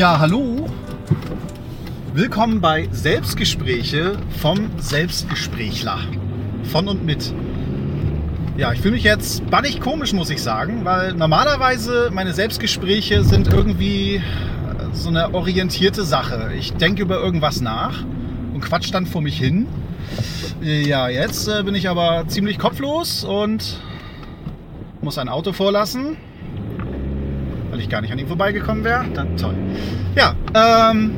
Ja, hallo. Willkommen bei Selbstgespräche vom Selbstgesprächler. Von und mit. Ja, ich fühle mich jetzt bannig komisch, muss ich sagen, weil normalerweise meine Selbstgespräche sind irgendwie so eine orientierte Sache. Ich denke über irgendwas nach und quatsch dann vor mich hin. Ja, jetzt äh, bin ich aber ziemlich kopflos und muss ein Auto vorlassen, weil ich gar nicht an ihm vorbeigekommen wäre. Dann toll. Ja, ähm,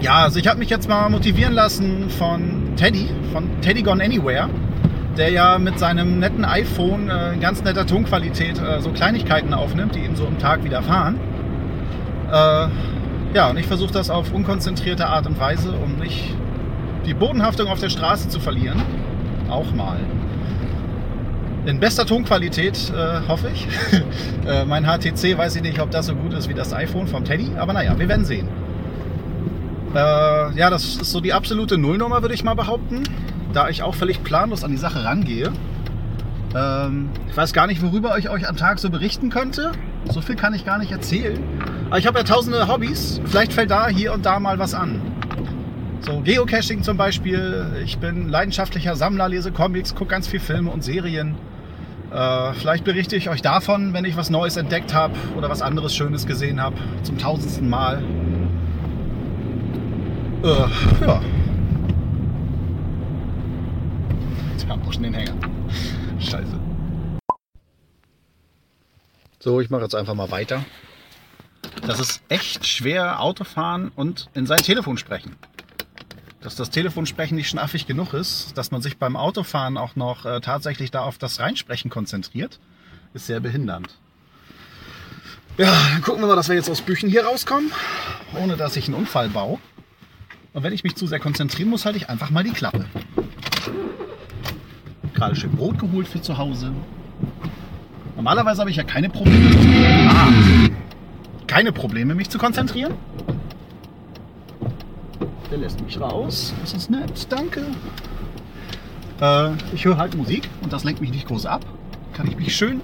ja, also ich habe mich jetzt mal motivieren lassen von Teddy, von Teddy Gone Anywhere, der ja mit seinem netten iPhone äh, in ganz netter Tonqualität äh, so Kleinigkeiten aufnimmt, die ihm so im Tag widerfahren. Äh, ja, und ich versuche das auf unkonzentrierte Art und Weise, um nicht die Bodenhaftung auf der Straße zu verlieren. Auch mal. In bester Tonqualität, äh, hoffe ich. äh, mein HTC weiß ich nicht, ob das so gut ist wie das iPhone vom Teddy, aber naja, wir werden sehen. Äh, ja, das ist so die absolute Nullnummer, würde ich mal behaupten, da ich auch völlig planlos an die Sache rangehe. Ähm, ich weiß gar nicht, worüber ich euch am Tag so berichten könnte. So viel kann ich gar nicht erzählen. Aber ich habe ja tausende Hobbys. Vielleicht fällt da hier und da mal was an. So Geocaching zum Beispiel. Ich bin leidenschaftlicher Sammler, lese Comics, gucke ganz viel Filme und Serien. Äh, vielleicht berichte ich euch davon, wenn ich was Neues entdeckt habe oder was anderes Schönes gesehen habe, zum tausendsten Mal. Äh, ja. Jetzt haben wir auch schon den Hänger. Scheiße. So, ich mache jetzt einfach mal weiter. Das ist echt schwer, Autofahren und in sein Telefon sprechen. Dass das Telefonsprechen nicht schon affig genug ist, dass man sich beim Autofahren auch noch äh, tatsächlich da auf das Reinsprechen konzentriert, ist sehr behindernd. Ja, dann gucken wir mal, dass wir jetzt aus Büchen hier rauskommen, ohne dass ich einen Unfall baue. Und wenn ich mich zu sehr konzentrieren muss, halte ich einfach mal die Klappe. Gerade schön Brot geholt für zu Hause. Normalerweise habe ich ja keine Probleme. Ah, keine Probleme, mich zu konzentrieren. Der lässt mich raus. Das ist nett, danke. Äh, ich höre halt Musik und das lenkt mich nicht groß ab. Kann ich mich schön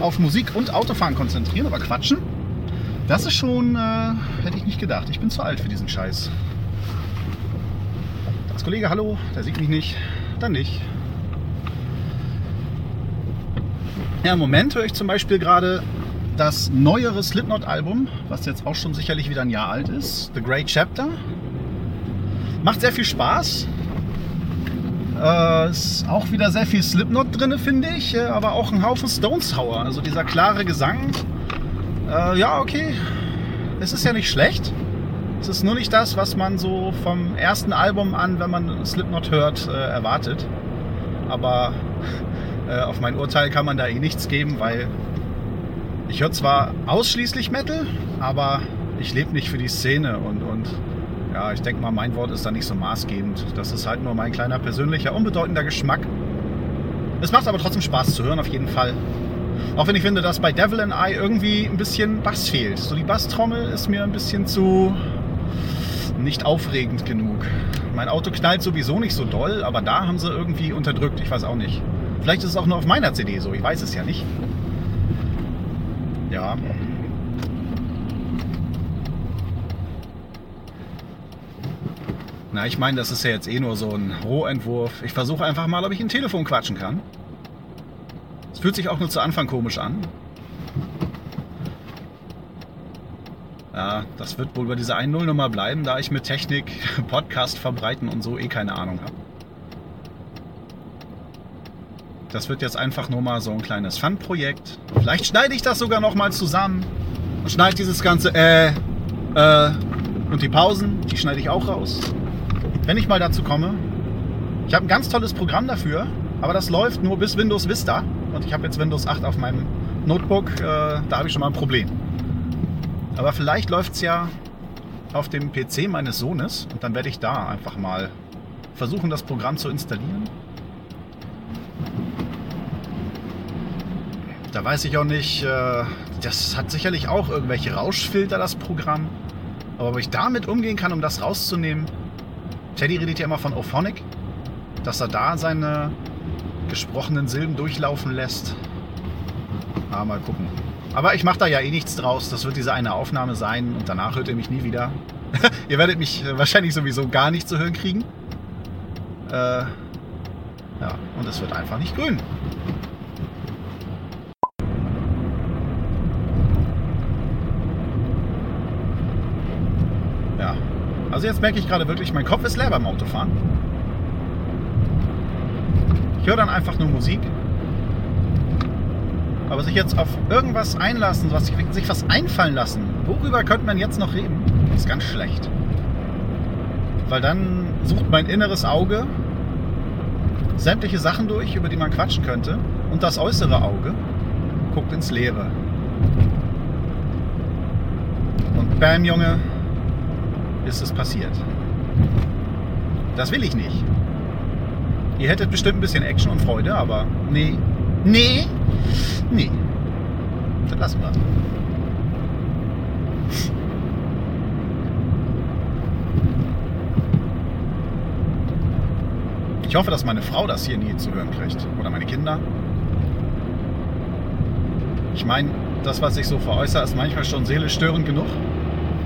auf Musik und Autofahren konzentrieren, aber quatschen. Das ist schon, äh, hätte ich nicht gedacht. Ich bin zu alt für diesen Scheiß. Als Kollege, hallo, der sieht mich nicht. Dann nicht. Ja, im Moment höre ich zum Beispiel gerade das neuere Slipknot-Album, was jetzt auch schon sicherlich wieder ein Jahr alt ist, The Great Chapter. Macht sehr viel Spaß. Äh, ist auch wieder sehr viel Slipknot drin, finde ich, äh, aber auch ein Haufen Stones Tower. Also dieser klare Gesang. Äh, ja, okay. Es ist ja nicht schlecht. Es ist nur nicht das, was man so vom ersten Album an, wenn man Slipknot hört, äh, erwartet. Aber äh, auf mein Urteil kann man da eh nichts geben, weil ich höre zwar ausschließlich Metal, aber ich lebe nicht für die Szene und, und ja, ich denke mal, mein Wort ist da nicht so maßgebend. Das ist halt nur mein kleiner persönlicher, unbedeutender Geschmack. Es macht aber trotzdem Spaß zu hören, auf jeden Fall. Auch wenn ich finde, dass bei Devil and I irgendwie ein bisschen Bass fehlt. So die Basstrommel ist mir ein bisschen zu nicht aufregend genug. Mein Auto knallt sowieso nicht so doll, aber da haben sie irgendwie unterdrückt. Ich weiß auch nicht. Vielleicht ist es auch nur auf meiner CD so. Ich weiß es ja nicht. Ja. Na, ich meine, das ist ja jetzt eh nur so ein Rohentwurf. Ich versuche einfach mal, ob ich ein Telefon quatschen kann. Es fühlt sich auch nur zu Anfang komisch an. Ja, das wird wohl bei dieser 1.0-Nummer bleiben, da ich mit Technik, Podcast verbreiten und so eh keine Ahnung habe. Das wird jetzt einfach nur mal so ein kleines Fun-Projekt. Vielleicht schneide ich das sogar noch mal zusammen und schneide dieses ganze äh, äh und die Pausen, die schneide ich auch raus wenn ich mal dazu komme. Ich habe ein ganz tolles Programm dafür, aber das läuft nur bis Windows Vista. Und ich habe jetzt Windows 8 auf meinem Notebook. Äh, da habe ich schon mal ein Problem. Aber vielleicht läuft es ja auf dem PC meines Sohnes und dann werde ich da einfach mal versuchen, das Programm zu installieren. Da weiß ich auch nicht, äh, das hat sicherlich auch irgendwelche Rauschfilter, das Programm. Aber ob ich damit umgehen kann, um das rauszunehmen, Teddy redet ja immer von Ophonic, dass er da seine gesprochenen Silben durchlaufen lässt. Ah, mal gucken. Aber ich mache da ja eh nichts draus. Das wird diese eine Aufnahme sein und danach hört ihr mich nie wieder. ihr werdet mich wahrscheinlich sowieso gar nicht zu hören kriegen. Äh, ja, und es wird einfach nicht grün. Ja, also jetzt merke ich gerade wirklich, mein Kopf ist leer beim Autofahren. Ich höre dann einfach nur Musik aber sich jetzt auf irgendwas einlassen, was, sich was einfallen lassen, worüber könnte man jetzt noch reden, ist ganz schlecht. Weil dann sucht mein inneres Auge sämtliche Sachen durch, über die man quatschen könnte. Und das äußere Auge guckt ins Leere. Und bam, Junge, ist es passiert. Das will ich nicht. Ihr hättet bestimmt ein bisschen Action und Freude, aber nee, nee, Nee. Das lassen wir. Ich hoffe, dass meine Frau das hier nie zu hören kriegt. Oder meine Kinder. Ich meine, das, was ich so veräußere, ist manchmal schon seelisch störend genug.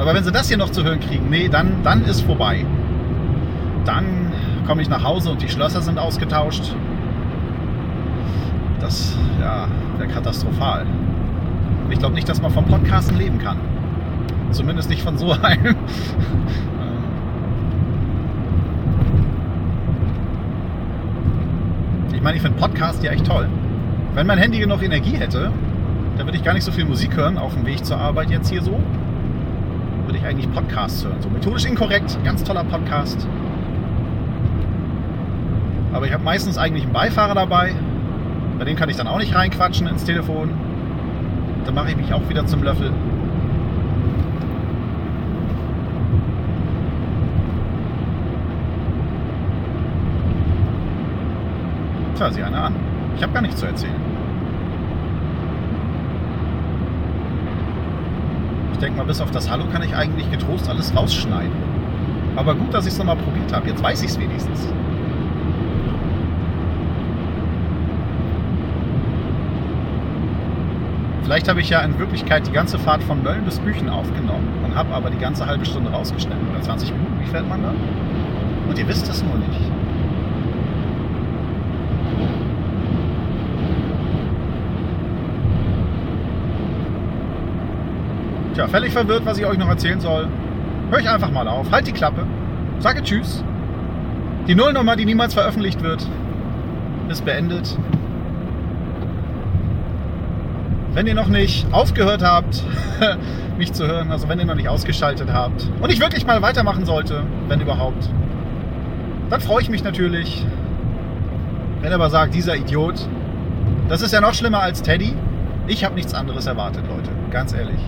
Aber wenn sie das hier noch zu hören kriegen, nee, dann, dann ist vorbei. Dann komme ich nach Hause und die Schlösser sind ausgetauscht das ja, wäre katastrophal. Ich glaube nicht, dass man vom Podcasten leben kann. Zumindest nicht von so einem. ich meine, ich finde Podcast ja echt toll. Wenn mein Handy genug Energie hätte, dann würde ich gar nicht so viel Musik hören auf dem Weg zur Arbeit jetzt hier so. Würde ich eigentlich Podcasts hören. So methodisch inkorrekt, ganz toller Podcast. Aber ich habe meistens eigentlich einen Beifahrer dabei bei dem kann ich dann auch nicht reinquatschen ins Telefon. Dann mache ich mich auch wieder zum Löffel. Tja, sieh einer an. Ich habe gar nichts zu erzählen. Denke mal, bis auf das Hallo kann ich eigentlich getrost alles rausschneiden. Aber gut, dass ich es nochmal probiert habe. Jetzt weiß ich es wenigstens. Vielleicht habe ich ja in Wirklichkeit die ganze Fahrt von Mölln bis Büchen aufgenommen und habe aber die ganze halbe Stunde rausgeschnitten. Oder 20 Minuten, wie fährt man da? Und ihr wisst es nur nicht. Tja, völlig verwirrt, was ich euch noch erzählen soll. Hör ich einfach mal auf. Halt die Klappe. Sage Tschüss. Die Nullnummer, die niemals veröffentlicht wird, ist beendet. Wenn ihr noch nicht aufgehört habt, mich zu hören, also wenn ihr noch nicht ausgeschaltet habt und ich wirklich mal weitermachen sollte, wenn überhaupt, dann freue ich mich natürlich. Wenn ihr aber sagt, dieser Idiot, das ist ja noch schlimmer als Teddy. Ich habe nichts anderes erwartet, Leute, ganz ehrlich.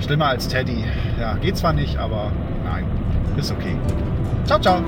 Schlimmer als Teddy. Ja, geht zwar nicht, aber nein, ist okay. Ciao, ciao.